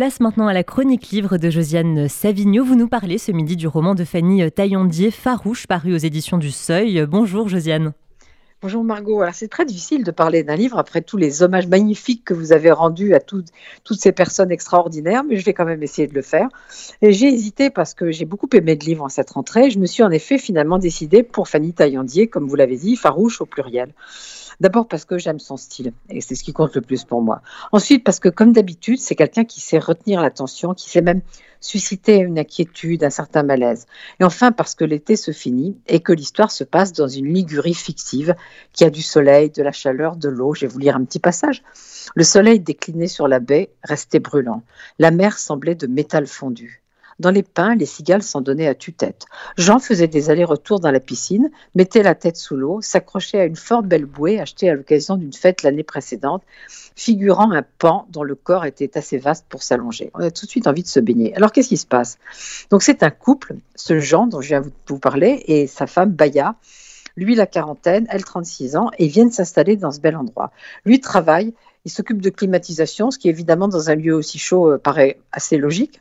place maintenant à la chronique livre de Josiane Savigno. Vous nous parlez ce midi du roman de Fanny Taillandier, Farouche, paru aux éditions du Seuil. Bonjour Josiane. Bonjour Margot. Alors c'est très difficile de parler d'un livre après tous les hommages magnifiques que vous avez rendus à toutes ces personnes extraordinaires, mais je vais quand même essayer de le faire. Et j'ai hésité parce que j'ai beaucoup aimé le livre en cette rentrée. Je me suis en effet finalement décidée pour Fanny Taillandier, comme vous l'avez dit, farouche au pluriel. D'abord parce que j'aime son style, et c'est ce qui compte le plus pour moi. Ensuite parce que, comme d'habitude, c'est quelqu'un qui sait retenir l'attention, qui sait même susciter une inquiétude, un certain malaise. Et enfin parce que l'été se finit et que l'histoire se passe dans une Ligurie fictive qui a du soleil, de la chaleur, de l'eau. Je vais vous lire un petit passage. Le soleil décliné sur la baie restait brûlant. La mer semblait de métal fondu. Dans les pins, les cigales s'en donnaient à tue-tête. Jean faisait des allers-retours dans la piscine, mettait la tête sous l'eau, s'accrochait à une fort belle bouée achetée à l'occasion d'une fête l'année précédente, figurant un pan dont le corps était assez vaste pour s'allonger. On a tout de suite envie de se baigner. Alors qu'est-ce qui se passe? Donc c'est un couple, ce Jean dont je viens de vous parler, et sa femme Baya, lui la quarantaine, elle 36 ans, et viennent s'installer dans ce bel endroit. Lui travaille, il s'occupe de climatisation, ce qui évidemment dans un lieu aussi chaud euh, paraît assez logique.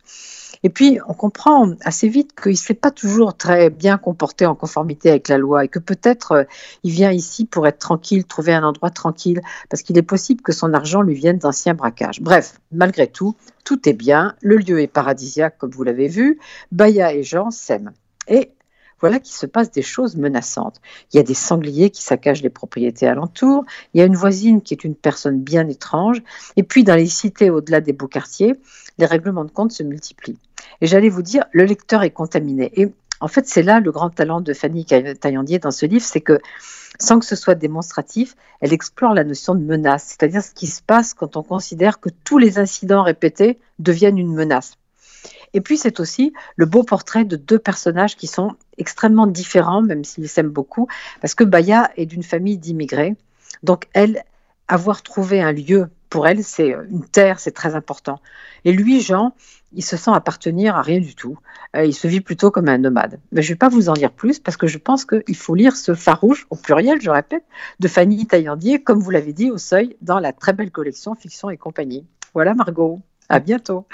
Et puis, on comprend assez vite qu'il ne s'est pas toujours très bien comporté en conformité avec la loi et que peut-être euh, il vient ici pour être tranquille, trouver un endroit tranquille, parce qu'il est possible que son argent lui vienne d'anciens braquages. Bref, malgré tout, tout est bien, le lieu est paradisiaque comme vous l'avez vu, Baya et Jean s'aiment. Et voilà qu'il se passe des choses menaçantes. Il y a des sangliers qui saccagent les propriétés alentours, il y a une voisine qui est une personne bien étrange, et puis dans les cités au-delà des beaux quartiers, les règlements de compte se multiplient. Et j'allais vous dire, le lecteur est contaminé. Et en fait, c'est là le grand talent de Fanny Taillandier dans ce livre, c'est que sans que ce soit démonstratif, elle explore la notion de menace, c'est-à-dire ce qui se passe quand on considère que tous les incidents répétés deviennent une menace. Et puis c'est aussi le beau portrait de deux personnages qui sont extrêmement différents, même s'ils s'aiment beaucoup, parce que Baya est d'une famille d'immigrés. Donc elle, avoir trouvé un lieu pour elle, c'est une terre, c'est très important. Et lui, Jean, il se sent appartenir à rien du tout. Euh, il se vit plutôt comme un nomade. Mais je ne vais pas vous en dire plus parce que je pense qu'il faut lire ce farouche, au pluriel, je répète, de Fanny Taillandier, comme vous l'avez dit, au seuil, dans la très belle collection Fiction et compagnie. Voilà, Margot. À bientôt.